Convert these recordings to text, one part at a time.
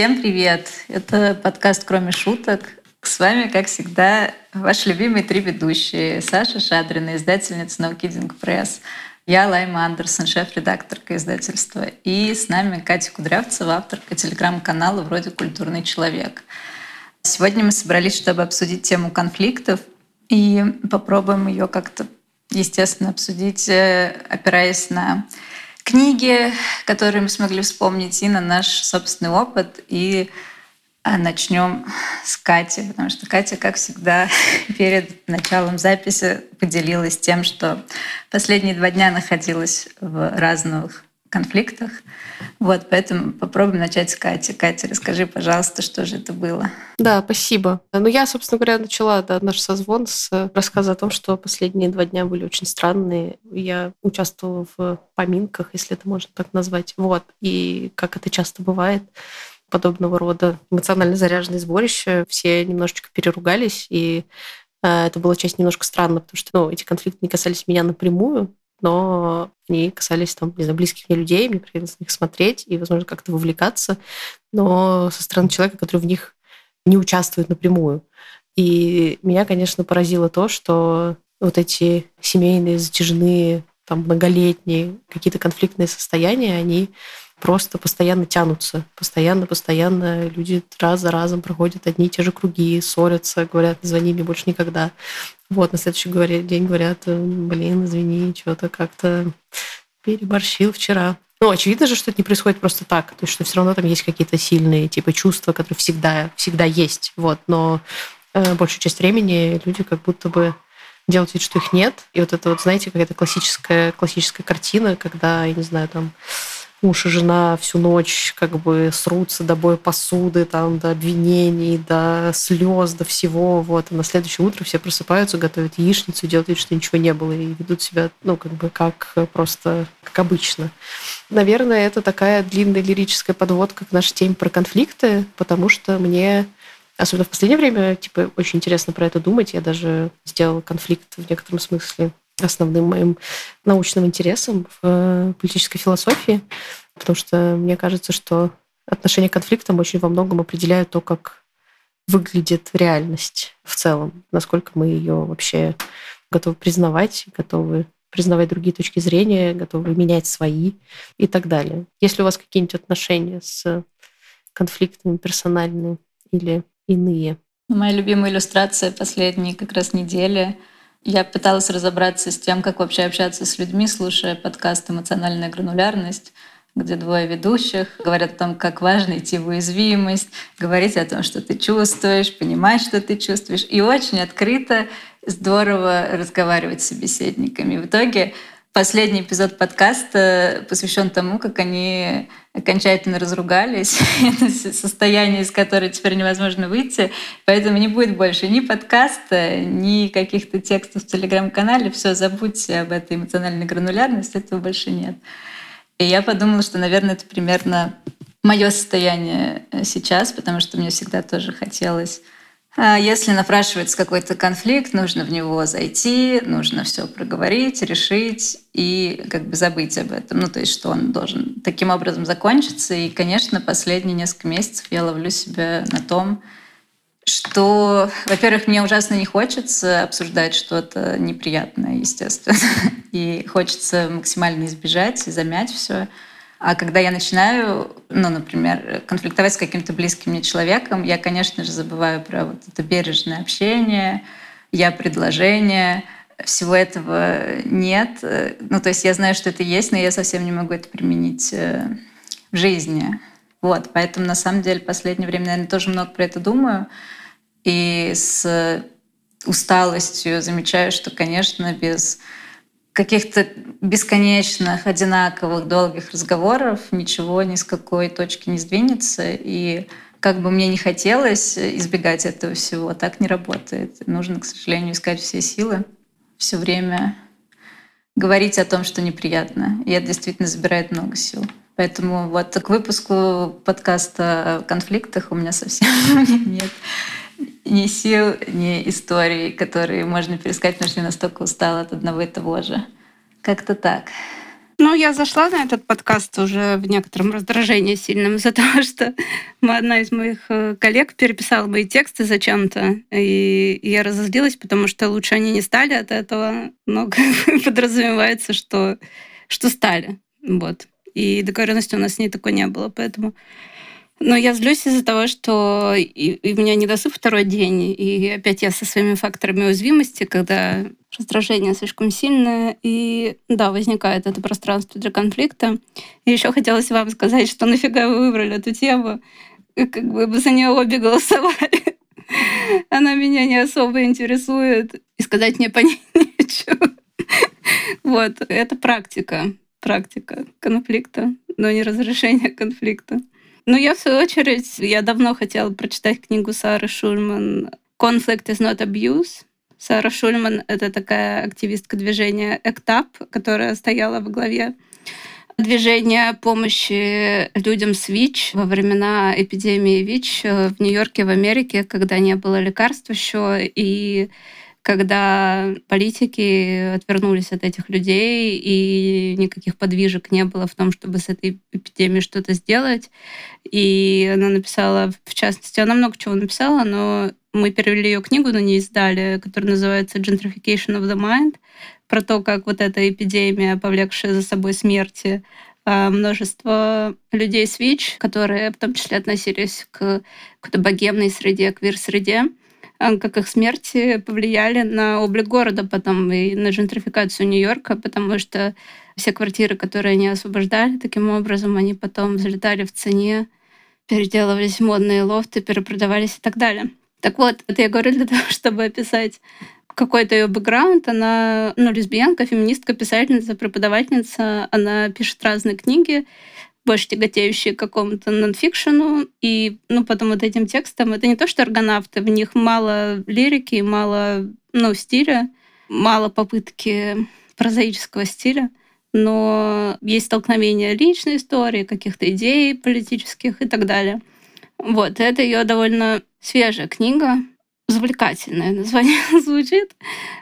Всем привет! Это подкаст «Кроме шуток». С вами, как всегда, ваши любимые три ведущие. Саша Шадрина, издательница No Kidding Press. Я Лайма Андерсон, шеф-редакторка издательства. И с нами Катя Кудрявцева, авторка телеграм-канала «Вроде культурный человек». Сегодня мы собрались, чтобы обсудить тему конфликтов и попробуем ее как-то, естественно, обсудить, э, опираясь на книги, которые мы смогли вспомнить, и на наш собственный опыт. И а, начнем с Кати, потому что Катя, как всегда, перед началом записи поделилась тем, что последние два дня находилась в разных конфликтах. Вот, поэтому попробуем начать с Кати. Катя, расскажи, пожалуйста, что же это было. Да, спасибо. Ну, я, собственно говоря, начала да, наш созвон с рассказа о том, что последние два дня были очень странные. Я участвовала в поминках, если это можно так назвать. Вот. И как это часто бывает, подобного рода эмоционально заряженные сборища, все немножечко переругались, и э, это была часть немножко странно, потому что ну, эти конфликты не касались меня напрямую, но они касались там, не знаю, близких мне людей, мне приходилось на них смотреть и, возможно, как-то вовлекаться, но со стороны человека, который в них не участвует напрямую. И меня, конечно, поразило то, что вот эти семейные, затяжные, там, многолетние какие-то конфликтные состояния, они просто постоянно тянутся. Постоянно, постоянно люди раз за разом проходят одни и те же круги, ссорятся, говорят, звони мне больше никогда. Вот, на следующий день говорят, блин, извини, что-то как-то переборщил вчера. Ну, очевидно же, что это не происходит просто так. То есть, что все равно там есть какие-то сильные типа чувства, которые всегда, всегда есть. Вот, но э, большую часть времени люди как будто бы делают вид, что их нет. И вот это вот, знаете, какая-то классическая, классическая картина, когда, я не знаю, там муж и жена всю ночь как бы срутся до боя посуды, там, до обвинений, до слез, до всего. Вот. А на следующее утро все просыпаются, готовят яичницу, делают вид, что ничего не было, и ведут себя, ну, как бы, как просто, как обычно. Наверное, это такая длинная лирическая подводка к нашей теме про конфликты, потому что мне Особенно в последнее время, типа, очень интересно про это думать. Я даже сделала конфликт в некотором смысле основным моим научным интересом в э, политической философии, потому что мне кажется, что отношение к конфликтам очень во многом определяет то, как выглядит реальность в целом, насколько мы ее вообще готовы признавать, готовы признавать другие точки зрения, готовы менять свои и так далее. Если у вас какие-нибудь отношения с конфликтами персональные или иные? Моя любимая иллюстрация последней как раз недели я пыталась разобраться с тем, как вообще общаться с людьми, слушая подкаст «Эмоциональная гранулярность», где двое ведущих говорят о том, как важно идти в уязвимость, говорить о том, что ты чувствуешь, понимать, что ты чувствуешь, и очень открыто, здорово разговаривать с собеседниками. В итоге Последний эпизод подкаста посвящен тому, как они окончательно разругались. Это состояние, из которого теперь невозможно выйти. Поэтому не будет больше ни подкаста, ни каких-то текстов в телеграм-канале. Все, забудьте об этой эмоциональной гранулярности, этого больше нет. И я подумала, что, наверное, это примерно мое состояние сейчас, потому что мне всегда тоже хотелось если напрашивается какой-то конфликт, нужно в него зайти, нужно все проговорить, решить и как бы забыть об этом. Ну, то есть, что он должен таким образом закончиться. И, конечно, последние несколько месяцев я ловлю себя на том, что, во-первых, мне ужасно не хочется обсуждать что-то неприятное, естественно. И хочется максимально избежать и замять все. А когда я начинаю, ну, например, конфликтовать с каким-то близким мне человеком, я, конечно же, забываю про вот это бережное общение, я предложение, всего этого нет. Ну, то есть я знаю, что это есть, но я совсем не могу это применить э, в жизни. Вот, поэтому на самом деле в последнее время, наверное, тоже много про это думаю. И с усталостью замечаю, что, конечно, без каких-то бесконечных, одинаковых, долгих разговоров ничего ни с какой точки не сдвинется. И как бы мне не хотелось избегать этого всего, так не работает. Нужно, к сожалению, искать все силы, все время говорить о том, что неприятно. И это действительно забирает много сил. Поэтому вот к выпуску подкаста о конфликтах у меня совсем нет ни сил, ни историй, которые можно пересказать, потому что я настолько устала от одного и того же. Как-то так. Ну, я зашла на этот подкаст уже в некотором раздражении сильном из-за того, что одна из моих э, коллег переписала мои тексты зачем-то, и я разозлилась, потому что лучше они не стали от этого, но подразумевается, что, что стали. Вот. И договоренности у нас с ней такой не было, поэтому но я злюсь из-за того, что и, и у меня недосып второй день, и опять я со своими факторами уязвимости, когда раздражение слишком сильное, и да, возникает это пространство для конфликта. И еще хотелось вам сказать, что нафига вы выбрали эту тему, как бы за нее обе голосовали. Она меня не особо интересует, и сказать мне по ней нечего. Вот, это практика, практика конфликта, но не разрешение конфликта. Ну, я, в свою очередь, я давно хотела прочитать книгу Сары Шульман «Conflict is not abuse». Сара Шульман — это такая активистка движения «Эктап», которая стояла во главе движения помощи людям с ВИЧ во времена эпидемии ВИЧ в Нью-Йорке, в Америке, когда не было лекарств еще, и когда политики отвернулись от этих людей, и никаких подвижек не было в том, чтобы с этой эпидемией что-то сделать. И она написала, в частности, она много чего написала, но мы перевели ее книгу, но не издали, которая называется «Gentrification of the Mind», про то, как вот эта эпидемия, повлекшая за собой смерти, а, множество людей с ВИЧ, которые в том числе относились к какой-то богемной среде, квир-среде, как их смерти повлияли на облик города потом и на джентрификацию Нью-Йорка, потому что все квартиры, которые они освобождали, таким образом они потом взлетали в цене, переделывались в модные лофты, перепродавались и так далее. Так вот, это я говорю для того, чтобы описать какой-то ее бэкграунд. Она ну, лесбиянка, феминистка, писательница, преподавательница. Она пишет разные книги больше тяготеющие к какому-то нонфикшену, и ну, потом вот этим текстом, это не то, что аргонавты, в них мало лирики, мало ну, стиля, мало попытки прозаического стиля, но есть столкновение личной истории, каких-то идей политических и так далее. Вот, это ее довольно свежая книга, завлекательное название звучит.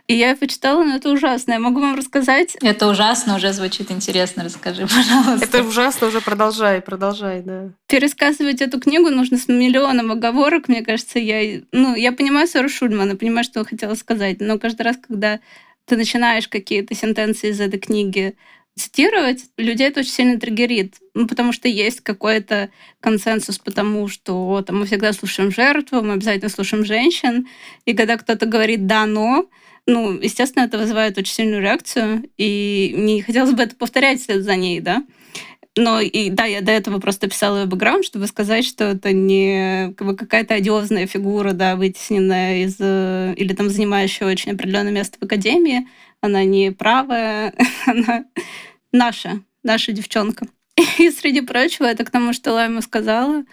И я почитала, но это ужасно. Я могу вам рассказать. Это ужасно уже звучит интересно. Расскажи, пожалуйста. Это ужасно уже продолжай, продолжай, да. Пересказывать эту книгу нужно с миллионом оговорок. Мне кажется, я... Ну, я понимаю Сару Шульмана, понимаю, что хотела сказать, но каждый раз, когда ты начинаешь какие-то сентенции из этой книги цитировать, людей это очень сильно триггерит, ну, потому что есть какой-то консенсус, потому что там, мы всегда слушаем жертву, мы обязательно слушаем женщин, и когда кто-то говорит «да, но», ну, естественно, это вызывает очень сильную реакцию, и не хотелось бы это повторять вслед за ней, да. Но и да, я до этого просто писала ее бэкграунд, чтобы сказать, что это не как бы, какая-то одиозная фигура, да, вытесненная из э, или там занимающая очень определенное место в академии. Она не правая, она наша, наша девчонка. И, среди прочего, это к тому, что Лайма сказала,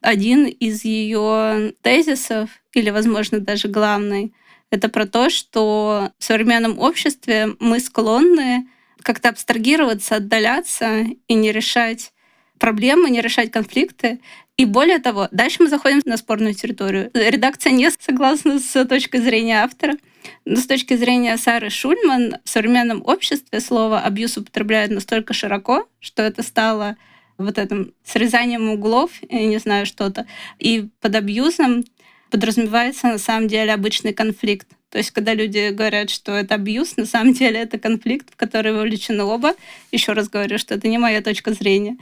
один из ее тезисов, или, возможно, даже главный, это про то, что в современном обществе мы склонны как-то абстрагироваться, отдаляться и не решать проблемы, не решать конфликты. И более того, дальше мы заходим на спорную территорию. Редакция не согласна с точки зрения автора. Но с точки зрения Сары Шульман, в современном обществе слово «абьюз» употребляют настолько широко, что это стало вот этим срезанием углов, я не знаю, что-то. И под абьюзом подразумевается на самом деле обычный конфликт. То есть, когда люди говорят, что это абьюз, на самом деле это конфликт, в который вовлечены оба. Еще раз говорю, что это не моя точка зрения.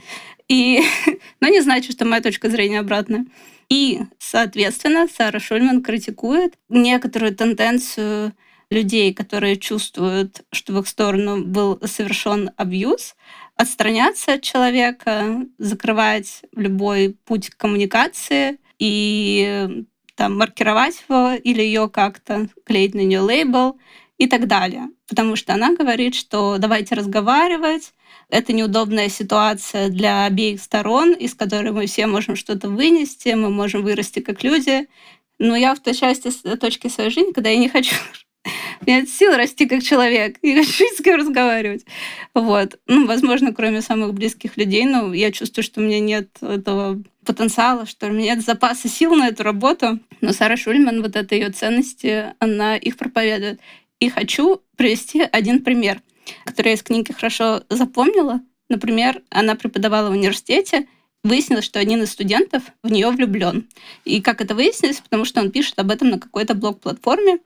И, но не значит, что моя точка зрения обратная. И, соответственно, Сара Шульман критикует некоторую тенденцию людей, которые чувствуют, что в их сторону был совершен абьюз, отстраняться от человека, закрывать любой путь коммуникации и там, маркировать или ее как-то, клеить на нее лейбл и так далее. Потому что она говорит, что давайте разговаривать, это неудобная ситуация для обеих сторон, из которой мы все можем что-то вынести, мы можем вырасти как люди. Но я в той части точки своей жизни, когда я не хочу нет сил расти как человек. Я хочу с кем разговаривать. Вот. Ну, возможно, кроме самых близких людей, но я чувствую, что у меня нет этого потенциала, что у меня нет запаса сил на эту работу. Но Сара Шульман, вот это ее ценности, она их проповедует. И хочу привести один пример. которые я из книги хорошо запомнила. Например, она преподавала в университете, выяснилось, что один из студентов в нее влюблен. И как это выяснилось? Потому что он пишет об этом на какой-то блог-платформе,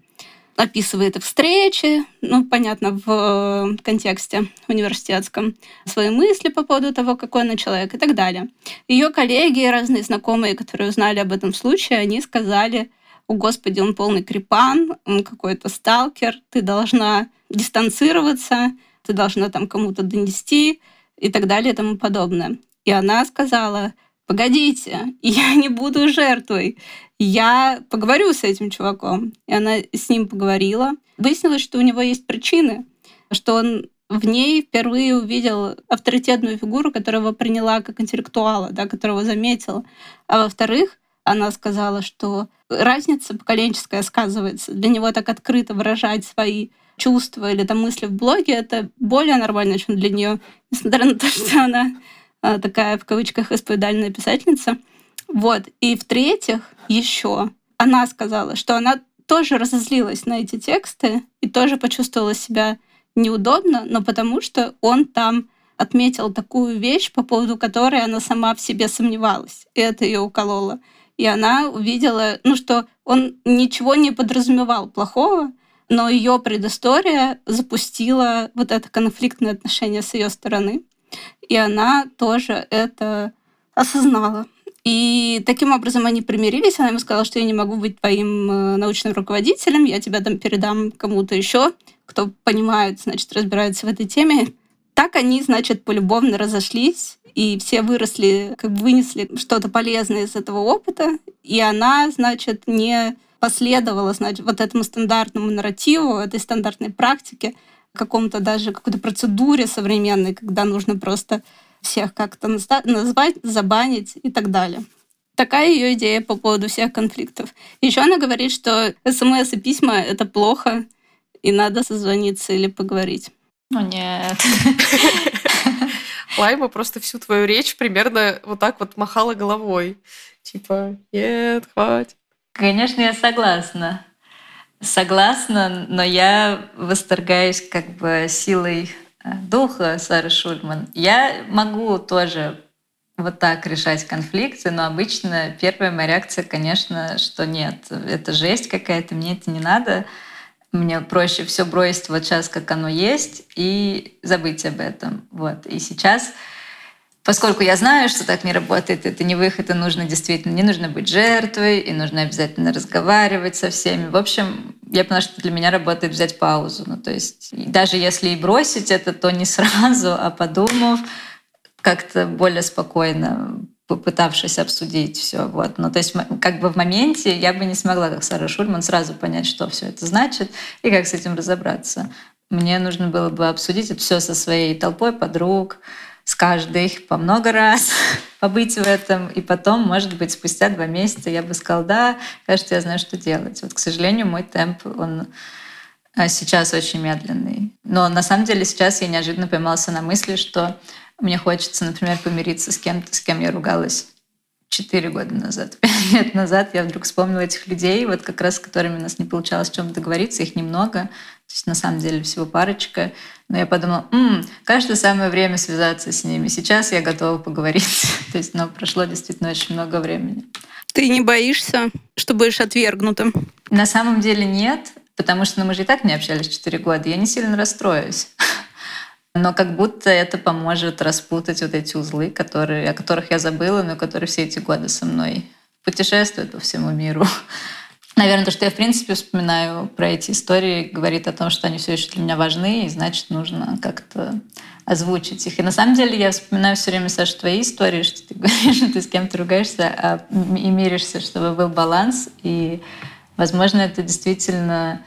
описывает встречи, ну, понятно, в э, контексте университетском, свои мысли по поводу того, какой она человек и так далее. Ее коллеги, разные знакомые, которые узнали об этом случае, они сказали, о, Господи, он полный крипан, он какой-то сталкер, ты должна дистанцироваться, ты должна там кому-то донести и так далее и тому подобное. И она сказала, погодите, я не буду жертвой, я поговорю с этим чуваком. И она с ним поговорила. Выяснилось, что у него есть причины, что он в ней впервые увидел авторитетную фигуру, которая его приняла как интеллектуала, да, которого заметила. А во-вторых, она сказала, что разница поколенческая сказывается. Для него так открыто выражать свои чувства или там мысли в блоге, это более нормально, чем для нее, несмотря на то, что она такая, в кавычках, исповедальная писательница. Вот. И в-третьих, еще она сказала, что она тоже разозлилась на эти тексты и тоже почувствовала себя неудобно, но потому что он там отметил такую вещь, по поводу которой она сама в себе сомневалась. И это ее укололо. И она увидела, ну, что он ничего не подразумевал плохого, но ее предыстория запустила вот это конфликтное отношение с ее стороны и она тоже это осознала. И таким образом они примирились. Она ему сказала, что я не могу быть твоим э, научным руководителем, я тебя там передам кому-то еще, кто понимает, значит, разбирается в этой теме. Так они, значит, полюбовно разошлись, и все выросли, как бы вынесли что-то полезное из этого опыта, и она, значит, не последовала, значит, вот этому стандартному нарративу, этой стандартной практике, каком-то даже какой-то процедуре современной, когда нужно просто всех как-то назвать, забанить и так далее. Такая ее идея по поводу всех конфликтов. Еще она говорит, что смс и письма — это плохо, и надо созвониться или поговорить. Ну нет. Лайма просто всю твою речь примерно вот так вот махала головой. Типа, нет, хватит. Конечно, я согласна. Согласна, но я восторгаюсь как бы силой э, духа Сары Шульман. Я могу тоже вот так решать конфликты, но обычно первая моя реакция, конечно, что нет, это жесть какая-то, мне это не надо. Мне проще все бросить вот сейчас, как оно есть, и забыть об этом. Вот. И сейчас Поскольку я знаю, что так не работает, это не выход, и нужно действительно, не нужно быть жертвой, и нужно обязательно разговаривать со всеми. В общем, я поняла, что для меня работает взять паузу. Ну, то есть даже если и бросить это, то не сразу, а подумав, как-то более спокойно попытавшись обсудить все. Вот. Ну, то есть как бы в моменте я бы не смогла, как Сара Шульман, сразу понять, что все это значит и как с этим разобраться. Мне нужно было бы обсудить это все со своей толпой подруг, с каждой по много раз, побыть в этом, и потом, может быть, спустя два месяца я бы сказала, да, кажется, я знаю, что делать. Вот, к сожалению, мой темп, он а, сейчас очень медленный. Но на самом деле сейчас я неожиданно поймался на мысли, что мне хочется, например, помириться с кем-то, с кем я ругалась четыре года назад, пять лет назад я вдруг вспомнила этих людей, вот как раз с которыми у нас не получалось о чем договориться, их немного, то есть на самом деле всего парочка. Но я подумала, М, кажется, самое время связаться с ними. Сейчас я готова поговорить. То есть, ну, прошло действительно очень много времени. Ты не боишься, что будешь отвергнутым? На самом деле нет, потому что ну, мы же и так не общались 4 года. Я не сильно расстроюсь. Но как будто это поможет распутать вот эти узлы, которые, о которых я забыла, но которые все эти годы со мной путешествуют по всему миру. Наверное, то, что я в принципе вспоминаю про эти истории, говорит о том, что они все еще для меня важны, и значит, нужно как-то озвучить их. И на самом деле я вспоминаю все время, Саша, твои истории, что ты говоришь, что ты с кем-то ругаешься а, и миришься, чтобы был баланс. И, возможно, это действительно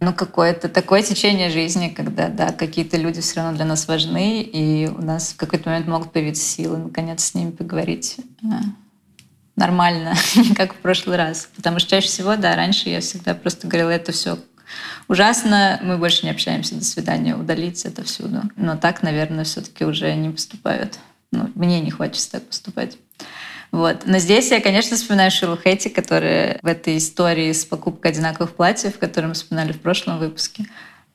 ну, какое-то такое течение жизни, когда, да, какие-то люди все равно для нас важны, и у нас в какой-то момент могут появиться силы, наконец, с ними поговорить нормально, как в прошлый раз. Потому что чаще всего, да, раньше я всегда просто говорила, это все ужасно, мы больше не общаемся, до свидания, удалить это всюду. Но так, наверное, все-таки уже не поступают. Ну, мне не хочется так поступать. Вот. Но здесь я, конечно, вспоминаю Шилу Хэти, которая в этой истории с покупкой одинаковых платьев, которую мы вспоминали в прошлом выпуске,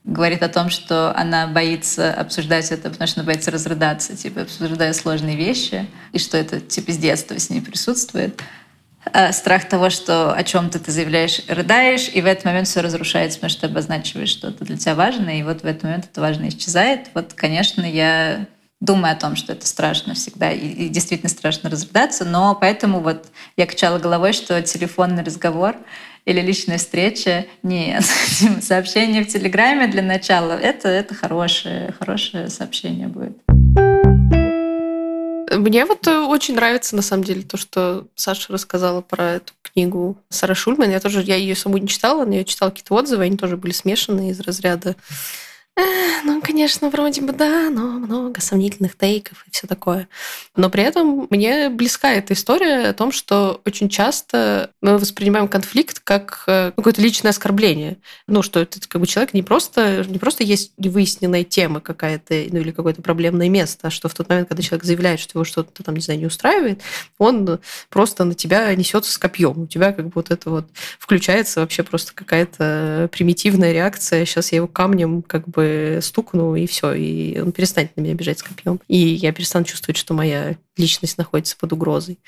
говорит о том, что она боится обсуждать это, потому что она боится разрыдаться, типа обсуждая сложные вещи, и что это типа с детства с ней присутствует. А страх того, что о чем-то ты заявляешь, рыдаешь, и в этот момент все разрушается, потому что ты обозначиваешь что-то для тебя важное, и вот в этот момент это важное исчезает. Вот, конечно, я думаю о том, что это страшно всегда, и, и действительно страшно разрыдаться, но поэтому вот я качала головой, что телефонный разговор или личная встреча. Нет, сообщение в Телеграме для начала это, это хорошее, хорошее сообщение будет. Мне вот э, очень нравится, на самом деле, то, что Саша рассказала про эту книгу Сара Шульман. Я тоже, я ее саму не читала, но я читала какие-то отзывы, они тоже были смешанные из разряда ну, конечно, вроде бы да, но много сомнительных тейков и все такое. Но при этом мне близка эта история о том, что очень часто мы воспринимаем конфликт как э, какое-то личное оскорбление. Ну, что это как бы человек не просто, не просто есть невыясненная тема какая-то, ну или какое-то проблемное место, а что в тот момент, когда человек заявляет, что его что-то там, не знаю, не устраивает, он просто на тебя несется с копьем. У тебя как бы вот это вот включается вообще просто какая-то примитивная реакция. Сейчас я его камнем как бы бы стукну, и все, и он перестанет на меня бежать с копьем. И я перестану чувствовать, что моя личность находится под угрозой.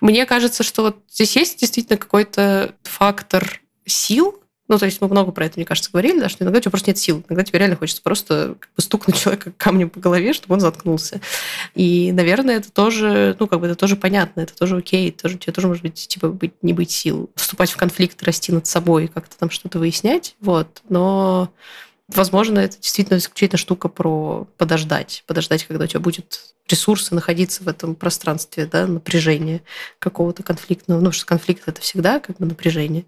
Мне кажется, что вот здесь есть действительно какой-то фактор сил, ну, то есть мы много про это, мне кажется, говорили, да, что иногда у тебя просто нет сил. Иногда тебе реально хочется просто как бы стукнуть человека камнем по голове, чтобы он заткнулся. И, наверное, это тоже, ну, как бы это тоже понятно, это тоже окей, тоже, тебе тоже может быть, типа, быть, не быть сил. Вступать в конфликт, расти над собой, как-то там что-то выяснять, вот. Но Возможно, это действительно исключительно штука про подождать. Подождать, когда у тебя будет ресурсы находиться в этом пространстве, да, напряжения какого-то конфликтного. Ну, что конфликт — это всегда как бы напряжение.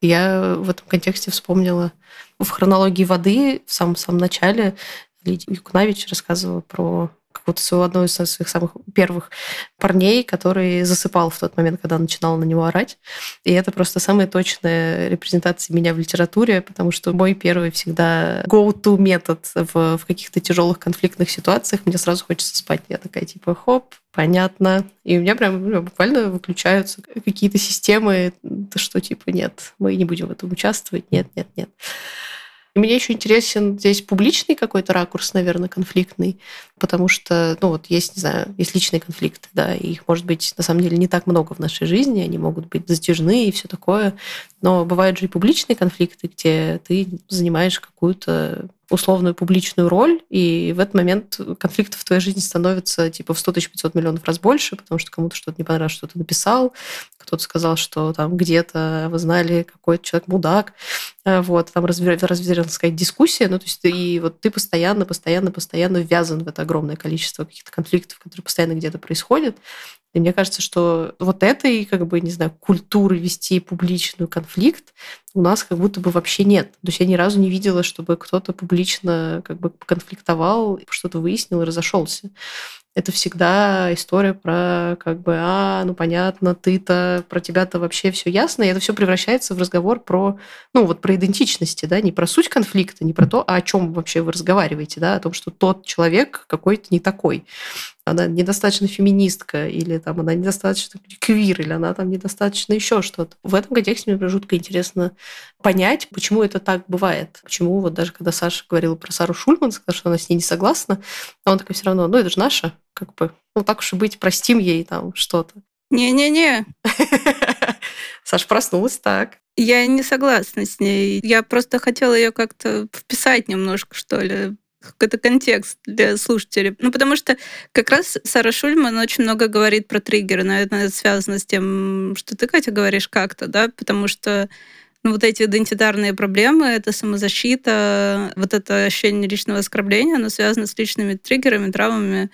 Я в этом контексте вспомнила в хронологии воды в самом-самом начале Лидия Юкнавич рассказывала про какого-то своего одного из своих самых первых парней, который засыпал в тот момент, когда начинала на него орать. И это просто самая точная репрезентация меня в литературе, потому что мой первый всегда go-to метод в, в каких-то тяжелых конфликтных ситуациях. Мне сразу хочется спать. Я такая типа хоп, понятно. И у меня прям ну, буквально выключаются какие-то системы, что типа нет, мы не будем в этом участвовать, нет, нет, нет. И мне еще интересен здесь публичный какой-то ракурс, наверное, конфликтный, потому что, ну вот есть, не знаю, есть личные конфликты, да, и их может быть на самом деле не так много в нашей жизни, они могут быть затяжные и все такое, но бывают же и публичные конфликты, где ты занимаешь какую-то условную публичную роль, и в этот момент конфликтов в твоей жизни становится типа в 100 тысяч 500 миллионов раз больше, потому что кому-то что-то не понравилось, что ты написал, кто-то сказал, что там где-то вы знали, какой-то человек мудак, э, вот, там развернулась сказать, дискуссия, ну, то есть и вот ты постоянно, постоянно, постоянно ввязан в это огромное количество каких-то конфликтов, которые постоянно где-то происходят, и мне кажется, что вот этой, как бы, не знаю, культуры вести публичную конфликт у нас как будто бы вообще нет. То есть я ни разу не видела, чтобы кто-то публично как бы конфликтовал, что-то выяснил и разошелся это всегда история про как бы, а, ну понятно, ты-то, про тебя-то вообще все ясно, и это все превращается в разговор про, ну вот про идентичности, да, не про суть конфликта, не про то, а о чем вообще вы разговариваете, да, о том, что тот человек какой-то не такой она недостаточно феминистка, или там она недостаточно квир, или она там недостаточно еще что-то. В этом контексте мне жутко интересно понять, почему это так бывает. Почему вот даже когда Саша говорила про Сару Шульман, сказала, что она с ней не согласна, а он такой все равно, ну это же наша, как бы, ну так уж и быть, простим ей там что-то. Не-не-не. Саша проснулась так. Я не согласна с ней. Я просто хотела ее как-то вписать немножко, что ли, какой-то контекст для слушателей. Ну, потому что как раз Сара Шульман очень много говорит про триггеры. Наверное, это связано с тем, что ты, Катя, говоришь как-то, да, потому что ну, вот эти идентитарные проблемы, это самозащита, вот это ощущение личного оскорбления, оно связано с личными триггерами, травмами,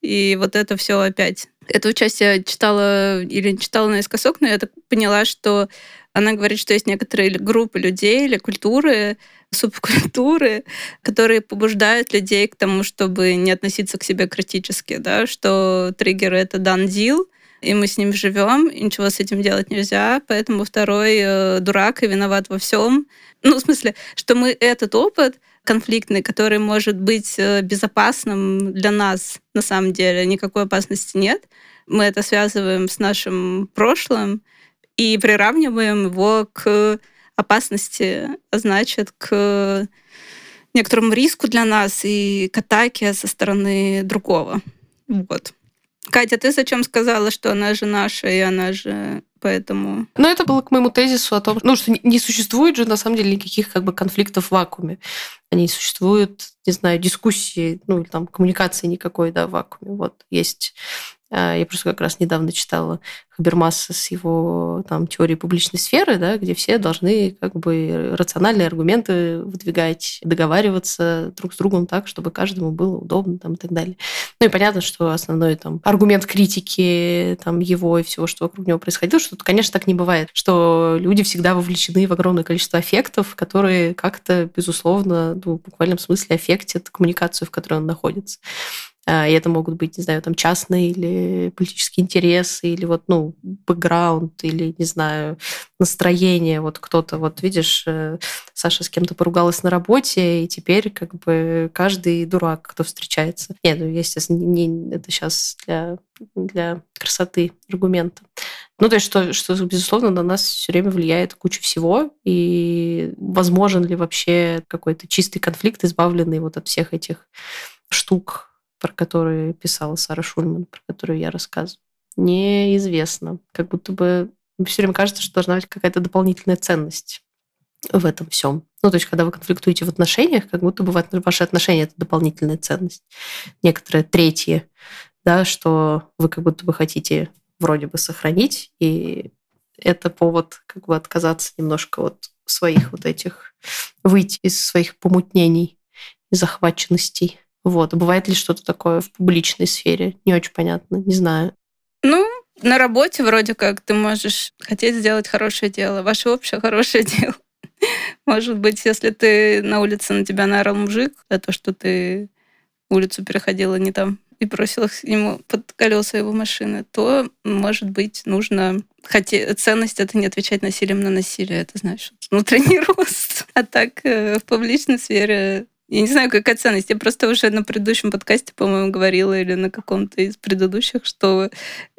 и вот это все опять. Эту часть я читала или читала наискосок, но я так поняла, что она говорит, что есть некоторые группы людей или культуры, субкультуры, которые побуждают людей к тому, чтобы не относиться к себе критически, да, что триггер — это дан дил, и мы с ним живем, и ничего с этим делать нельзя, поэтому второй э, дурак и виноват во всем. Ну, в смысле, что мы этот опыт конфликтный, который может быть э, безопасным для нас на самом деле, никакой опасности нет. Мы это связываем с нашим прошлым и приравниваем его к опасности, а значит, к некоторому риску для нас и к атаке со стороны другого. Вот. Катя, ты зачем сказала, что она же наша, и она же поэтому... Ну, это было к моему тезису о том, ну, что не существует же, на самом деле, никаких как бы конфликтов в вакууме. Они существуют, не знаю, дискуссии, ну, или там коммуникации никакой, да, в вакууме. Вот есть я просто как раз недавно читала Хабермаса с его там, теорией публичной сферы, да, где все должны как бы рациональные аргументы выдвигать, договариваться друг с другом так, чтобы каждому было удобно там, и так далее. Ну и понятно, что основной там, аргумент критики там, его и всего, что вокруг него происходило, что, конечно, так не бывает, что люди всегда вовлечены в огромное количество аффектов, которые как-то, безусловно, ну, в буквальном смысле аффектят коммуникацию, в которой он находится. А, и это могут быть, не знаю, там частные или политические интересы, или вот, ну, бэкграунд, или, не знаю, настроение. Вот кто-то, вот видишь, э, Саша с кем-то поругалась на работе, и теперь как бы каждый дурак, кто встречается. Нет, ну, естественно, не, это сейчас для, для красоты аргумента. Ну, то есть, что, что, безусловно, на нас все время влияет куча всего, и возможен ли вообще какой-то чистый конфликт, избавленный вот от всех этих штук, про которые писала Сара Шульман, про которую я рассказываю, неизвестно. Как будто бы все время кажется, что должна быть какая-то дополнительная ценность в этом всем. Ну, то есть, когда вы конфликтуете в отношениях, как будто бы ваши отношения – это дополнительная ценность. Некоторые третьи, да, что вы как будто бы хотите вроде бы сохранить, и это повод как бы отказаться немножко от своих вот этих, выйти из своих помутнений и захваченностей. Вот. Бывает ли что-то такое в публичной сфере? Не очень понятно, не знаю. Ну, на работе вроде как ты можешь хотеть сделать хорошее дело, ваше общее хорошее дело. Может быть, если ты на улице на тебя наорал мужик за то, что ты улицу переходила не там и бросила ему под колеса его машины, то, может быть, нужно... Хотя ценность — это не отвечать насилием на насилие, это значит внутренний рост. А так э, в публичной сфере я не знаю, какая ценность. Я просто уже на предыдущем подкасте, по-моему, говорила или на каком-то из предыдущих, что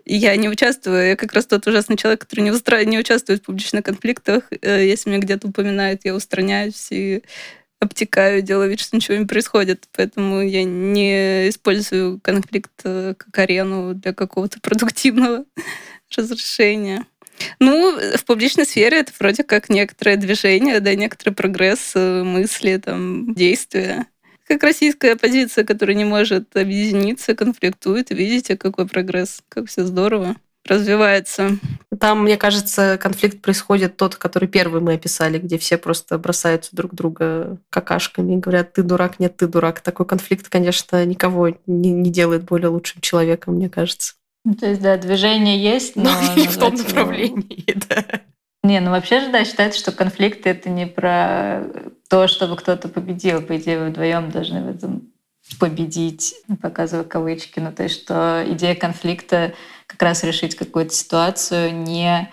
я не участвую. Я как раз тот ужасный человек, который не, устра... не участвует в публичных конфликтах. Э, если меня где-то упоминают, я устраняюсь и обтекаю, делаю вид, что ничего не происходит. Поэтому я не использую конфликт э, как арену для какого-то продуктивного разрешения. Ну, в публичной сфере это вроде как некоторое движение, да, некоторый прогресс э, мысли, там, действия. Как российская оппозиция, которая не может объединиться, конфликтует. Видите, какой прогресс, как все здорово развивается. Там, мне кажется, конфликт происходит тот, который первый мы описали, где все просто бросаются друг друга какашками и говорят, ты дурак, нет, ты дурак. Такой конфликт, конечно, никого не, не делает более лучшим человеком, мне кажется. Ну, то есть, да, движение есть, но... но не в том направлении, его... да. Не, ну вообще же, да, считается, что конфликты — это не про то, чтобы кто-то победил. По идее, вы вдвоем должны в этом победить, показывая кавычки. Ну, то есть, что идея конфликта как раз решить какую-то ситуацию, не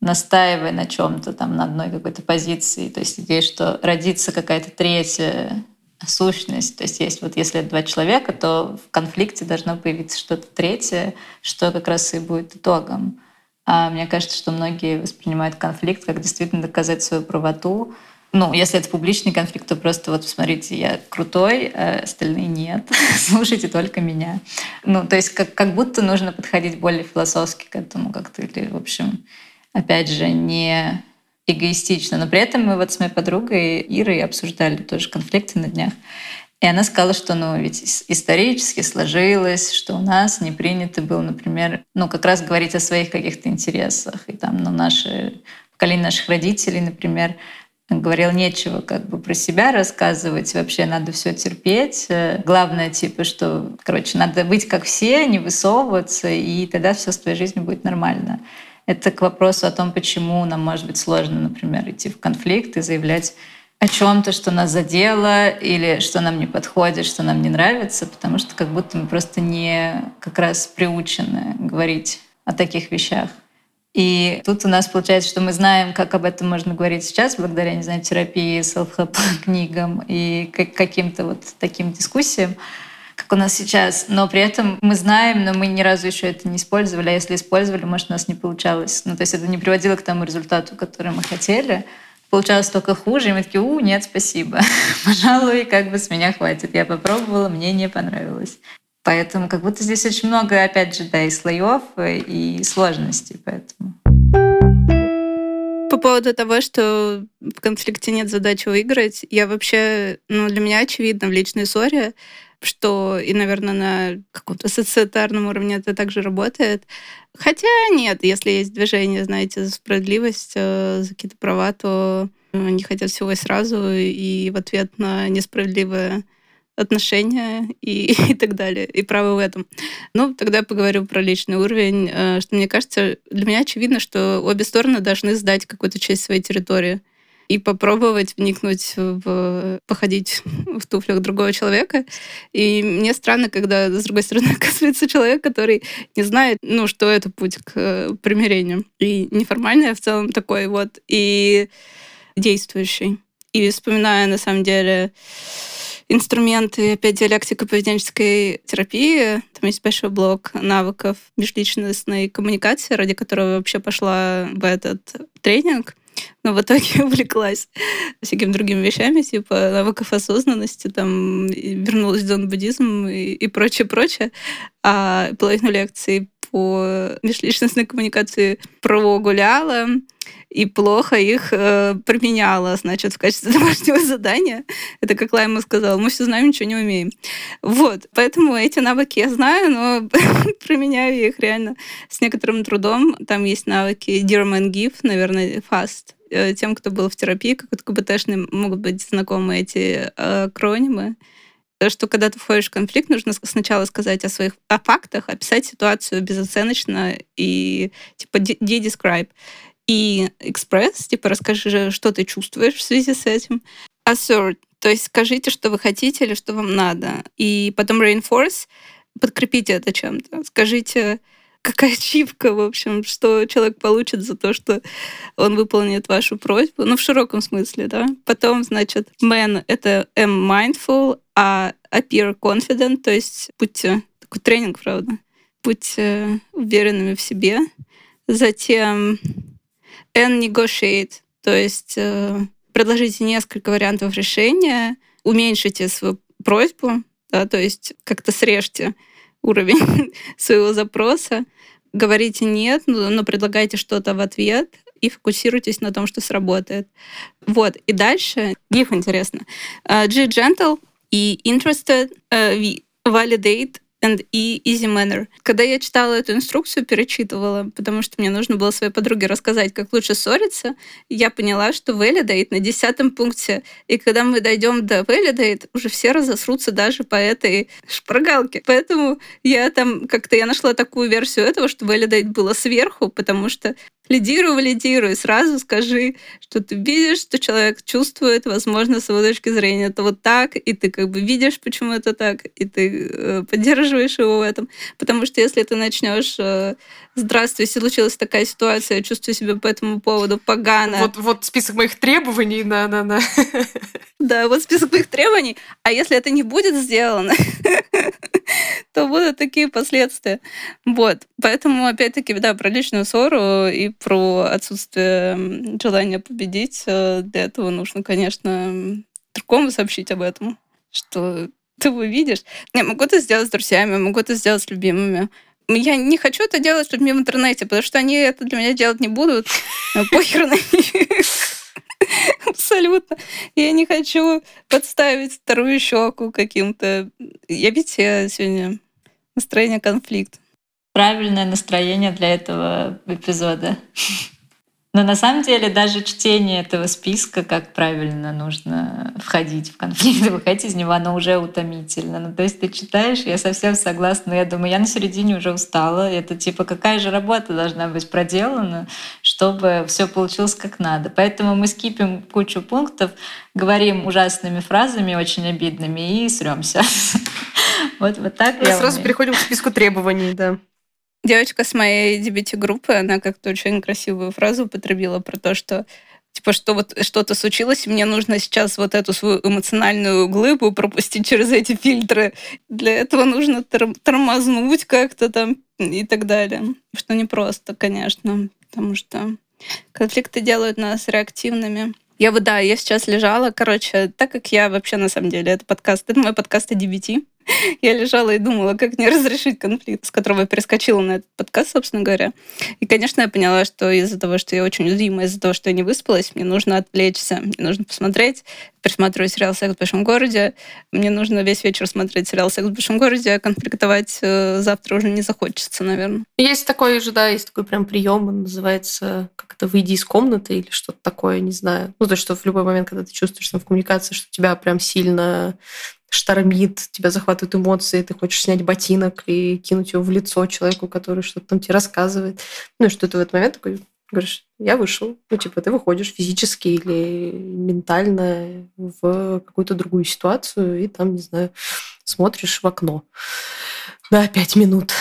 настаивая на чем-то, там, на одной какой-то позиции. То есть идея, что родится какая-то третья сущность. То есть есть вот если два человека, то в конфликте должно появиться что-то третье, что как раз и будет итогом. А мне кажется, что многие воспринимают конфликт как действительно доказать свою правоту. Ну, если это публичный конфликт, то просто вот посмотрите, я крутой, а остальные нет. Слушайте только меня. Ну, то есть как, как будто нужно подходить более философски к этому как-то. Или, в общем, опять же, не эгоистично. Но при этом мы вот с моей подругой Ирой обсуждали тоже конфликты на днях. И она сказала, что ну, ведь исторически сложилось, что у нас не принято было, например, ну, как раз говорить о своих каких-то интересах. И там, ну, наши, поколение наших родителей, например, говорил нечего как бы про себя рассказывать, вообще надо все терпеть. Главное, типа, что, короче, надо быть как все, не высовываться, и тогда все с твоей жизнью будет нормально. Это к вопросу о том, почему нам может быть сложно, например, идти в конфликт и заявлять о чем-то, что нас задело или что нам не подходит, что нам не нравится, потому что как будто мы просто не как раз приучены говорить о таких вещах. И тут у нас получается, что мы знаем, как об этом можно говорить сейчас, благодаря, не знаю, терапии, селф книгам и каким-то вот таким дискуссиям как у нас сейчас, но при этом мы знаем, но мы ни разу еще это не использовали, а если использовали, может, у нас не получалось. Ну, то есть это не приводило к тому результату, который мы хотели. получалось только хуже, и мы такие, у, нет, спасибо. Пожалуй, как бы с меня хватит. Я попробовала, мне не понравилось. Поэтому как будто здесь очень много, опять же, да, и слоев, и сложностей, поэтому. По поводу того, что в конфликте нет задачи выиграть, я вообще, ну, для меня очевидно в личной ссоре, что и, наверное, на каком-то социетарном уровне это также работает. Хотя нет, если есть движение, знаете, за справедливость, э, за какие-то права, то они хотят всего и сразу, и в ответ на несправедливое отношения и, и так далее, и право в этом. Ну, тогда я поговорю про личный уровень, э, что мне кажется, для меня очевидно, что обе стороны должны сдать какую-то часть своей территории и попробовать вникнуть в... походить в туфлях другого человека. И мне странно, когда, с другой стороны, оказывается человек, который не знает, ну, что это путь к примирению. И неформальный, а в целом такой вот, и действующий. И вспоминая, на самом деле, инструменты, опять диалектика поведенческой терапии. Там есть большой блок навыков межличностной коммуникации, ради которого вообще пошла в этот тренинг. Но в итоге увлеклась всякими другими вещами, типа навыков осознанности, там, вернулась в дзен-буддизм и, и прочее, прочее. А половину лекций по межличностной коммуникации прогуляла, и плохо их э, применяла, значит, в качестве домашнего задания. Это как Лайма сказала, мы все знаем, ничего не умеем. Вот, поэтому эти навыки я знаю, но применяю их реально с некоторым трудом. Там есть навыки Dear Man Give, наверное, Fast. Э, тем, кто был в терапии, как КБТшные, могут быть знакомы эти э, акронимы что когда ты входишь в конфликт, нужно сначала сказать о своих о фактах, описать ситуацию безоценочно и типа de-describe и экспресс, типа расскажи, что ты чувствуешь в связи с этим. Assert, то есть скажите, что вы хотите или что вам надо. И потом reinforce, подкрепите это чем-то. Скажите, какая чипка, в общем, что человек получит за то, что он выполнит вашу просьбу, ну, в широком смысле, да. Потом, значит, man — это am mindful, а appear confident, то есть будьте, такой тренинг, правда, будьте уверенными в себе. Затем and negotiate, то есть э, предложите несколько вариантов решения, уменьшите свою просьбу, да, то есть как-то срежьте уровень своего запроса, говорите нет, но, но предлагайте что-то в ответ и фокусируйтесь на том, что сработает. Вот, и дальше, гиф интересно. Uh, G gentle и interested, uh, validate and easy manner. Когда я читала эту инструкцию, перечитывала, потому что мне нужно было своей подруге рассказать, как лучше ссориться, я поняла, что validate на десятом пункте. И когда мы дойдем до validate, уже все разосрутся даже по этой шпаргалке. Поэтому я там как-то я нашла такую версию этого, что validate было сверху, потому что лидируй, валидируй, сразу скажи, что ты видишь, что человек чувствует, возможно, с его точки зрения это вот так, и ты как бы видишь, почему это так, и ты э, поддерживаешь его в этом. Потому что если ты начнешь э, здравствуй, случилась такая ситуация, я чувствую себя по этому поводу погано. Вот, вот список моих требований, на на на Да, вот список моих требований. А если это не будет сделано, то будут такие последствия. Вот. Поэтому, опять-таки, да, про личную ссору и про отсутствие желания победить. Э, для этого нужно, конечно, другому сообщить об этом, что ты увидишь. Не, могу это сделать с друзьями, могу это сделать с любимыми. Я не хочу это делать с людьми в интернете, потому что они это для меня делать не будут. Похер на. Абсолютно. Я не хочу подставить вторую щеку каким-то. Я ведь я сегодня настроение конфликт. Правильное настроение для этого эпизода. Но на самом деле даже чтение этого списка, как правильно нужно входить в конфликт, выходить из него, оно уже утомительно. Ну, то есть ты читаешь, я совсем согласна, я думаю, я на середине уже устала. Это типа какая же работа должна быть проделана, чтобы все получилось как надо. Поэтому мы скипим кучу пунктов, говорим ужасными фразами, очень обидными, и сремся. Вот, вот так. Мы сразу переходим к списку требований, да. Девочка с моей DBT-группы, она как-то очень красивую фразу употребила про то, что типа, что вот что-то случилось, мне нужно сейчас вот эту свою эмоциональную глыбу пропустить через эти фильтры. Для этого нужно тормознуть как-то там и так далее. Что непросто, конечно, потому что конфликты делают нас реактивными. Я вот, да, я сейчас лежала, короче, так как я вообще, на самом деле, это подкаст, это мой подкаст о DBT, я лежала и думала, как мне разрешить конфликт, с которого я перескочила на этот подкаст, собственно говоря. И, конечно, я поняла, что из-за того, что я очень уязвима, из-за того, что я не выспалась, мне нужно отвлечься, мне нужно посмотреть, пересматриваю сериал «Секс в большом городе», мне нужно весь вечер смотреть сериал «Секс в большом городе», а конфликтовать э, завтра уже не захочется, наверное. Есть такой же, да, есть такой прям прием, он называется как-то «выйди из комнаты» или что-то такое, не знаю. Ну, то что в любой момент, когда ты чувствуешь там в коммуникации, что тебя прям сильно штормит, тебя захватывают эмоции, ты хочешь снять ботинок и кинуть его в лицо человеку, который что-то там тебе рассказывает. Ну и что ты в этот момент такой говоришь, я вышел. Ну, типа, ты выходишь физически или ментально в какую-то другую ситуацию и там, не знаю, смотришь в окно. Да, пять минут.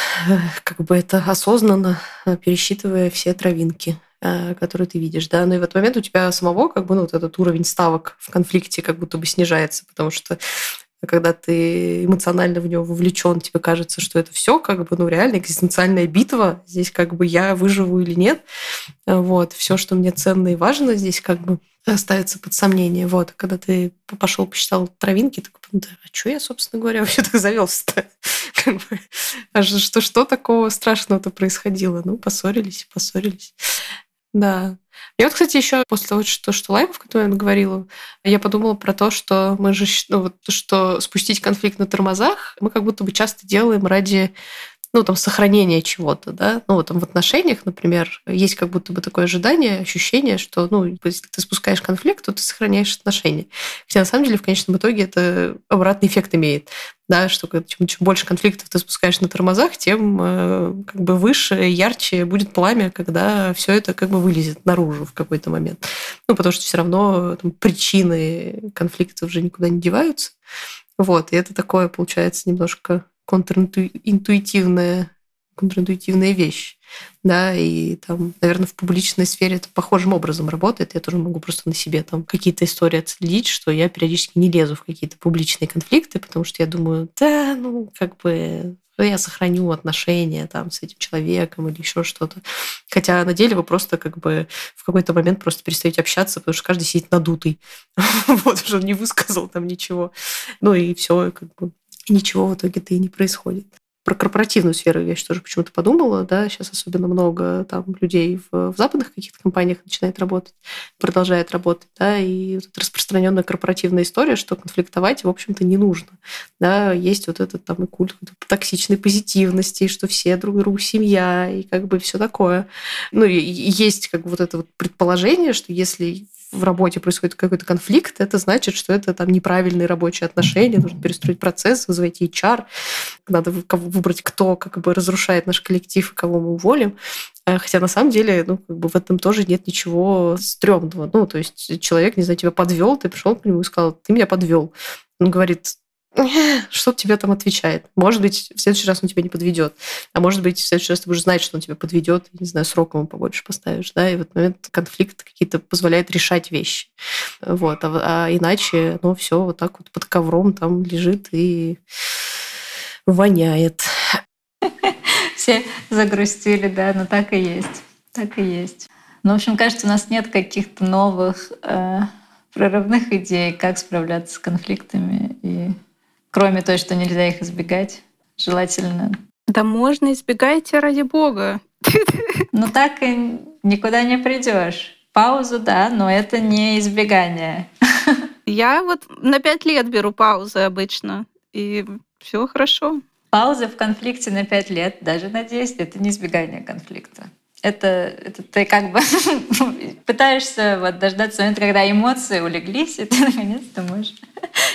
Как бы это осознанно, пересчитывая все травинки э, которые ты видишь, да, но и в этот момент у тебя самого как бы ну, вот этот уровень ставок в конфликте как будто бы снижается, потому что когда ты эмоционально в него вовлечен, тебе кажется, что это все как бы, ну, реально экзистенциальная битва. Здесь как бы я выживу или нет. Вот. Все, что мне ценно и важно, здесь как бы ставится под сомнение. Вот. Когда ты пошел, посчитал травинки, такой, ну, да, а что я, собственно говоря, вообще так завелся-то? А что, что такого страшного-то происходило? Ну, поссорились, поссорились. Да. Я вот, кстати, еще после того, что, что лайвов, который я говорила, я подумала про то, что мы же, ну, вот, что спустить конфликт на тормозах мы как будто бы часто делаем ради ну, там, сохранения чего-то, да, ну, вот там в отношениях, например, есть как будто бы такое ожидание, ощущение, что, ну, если ты спускаешь конфликт, то ты сохраняешь отношения. Хотя, на самом деле, в конечном итоге это обратный эффект имеет, да, что чем, чем больше конфликтов ты спускаешь на тормозах, тем э, как бы выше, ярче будет пламя, когда все это как бы вылезет наружу в какой-то момент. Ну, потому что все равно там, причины конфликтов уже никуда не деваются. Вот, и это такое, получается, немножко контринтуитивная, контринтуитивная вещь. Да, и там, наверное, в публичной сфере это похожим образом работает. Я тоже могу просто на себе там какие-то истории отследить, что я периодически не лезу в какие-то публичные конфликты, потому что я думаю, да, ну, как бы я сохраню отношения там с этим человеком или еще что-то. Хотя на деле вы просто как бы в какой-то момент просто перестаете общаться, потому что каждый сидит надутый. Вот уже не высказал там ничего. Ну и все, как бы ничего в итоге-то и не происходит. Про корпоративную сферу я еще тоже почему-то подумала, да, сейчас особенно много там людей в, в западных каких-то компаниях начинает работать, продолжает работать, да, и вот распространенная корпоративная история, что конфликтовать, в общем-то, не нужно, да, есть вот этот там и культ токсичной позитивности, что все друг другу семья, и как бы все такое. Ну, и есть как бы вот это вот предположение, что если в работе происходит какой-то конфликт, это значит, что это там неправильные рабочие отношения, нужно перестроить процесс, вызвать HR, надо выбрать, кто как бы разрушает наш коллектив кого мы уволим. Э, хотя на самом деле, ну, как бы в этом тоже нет ничего стрёмного. Ну, то есть человек, не знаю, тебя подвел, ты пришел к нему и сказал, ты меня подвел. Он говорит, что тебе там отвечает. Может быть, в следующий раз он тебя не подведет. А может быть, в следующий раз ты будешь знать, что он тебя подведет, не знаю, сроком ему побольше поставишь. Да? И в этот момент конфликт какие-то позволяет решать вещи. Вот. А, а иначе, ну, все вот так вот под ковром там лежит и воняет. Все загрустили, да, но так и есть. Так и есть. Ну, в общем, кажется, у нас нет каких-то новых э, прорывных идей, как справляться с конфликтами и Кроме той, что нельзя их избегать, желательно. Да можно, избегайте ради бога. Ну так и никуда не придешь. Паузу, да, но это не избегание. Я вот на пять лет беру паузы обычно, и все хорошо. Пауза в конфликте на пять лет, даже на 10, это не избегание конфликта это, это ты как бы пытаешься вот дождаться момента, когда эмоции улеглись, и ты наконец-то можешь.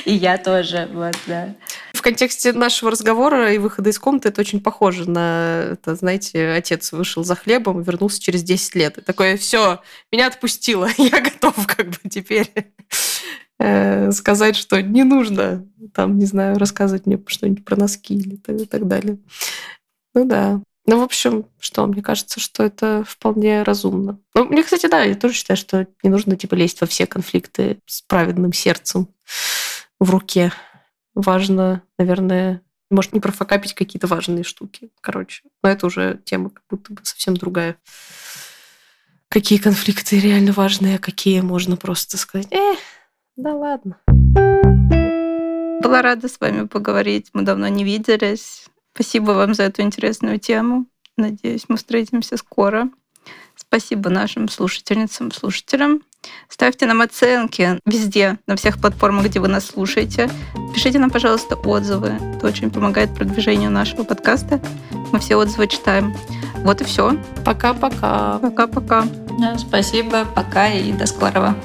И я тоже, вот, да. В контексте нашего разговора и выхода из комнаты это очень похоже на, это, знаете, отец вышел за хлебом и вернулся через 10 лет. И такое, все, меня отпустило, я готов как бы теперь э, сказать, что не нужно, там, не знаю, рассказывать мне что-нибудь про носки или так, и так далее. Ну да. Ну, в общем, что, мне кажется, что это вполне разумно. Ну, мне, кстати, да, я тоже считаю, что не нужно, типа, лезть во все конфликты с праведным сердцем в руке. Важно, наверное, может, не профокапить какие-то важные штуки, короче. Но это уже тема как будто бы совсем другая. какие конфликты реально важные, а какие можно просто сказать, э, да ладно. Была рада с вами поговорить. Мы давно не виделись. Спасибо вам за эту интересную тему. Надеюсь, мы встретимся скоро. Спасибо нашим слушательницам, слушателям. Ставьте нам оценки везде, на всех платформах, где вы нас слушаете. Пишите нам, пожалуйста, отзывы. Это очень помогает продвижению нашего подкаста. Мы все отзывы читаем. Вот и все. Пока-пока. Пока-пока. Да, спасибо, пока и до скорого.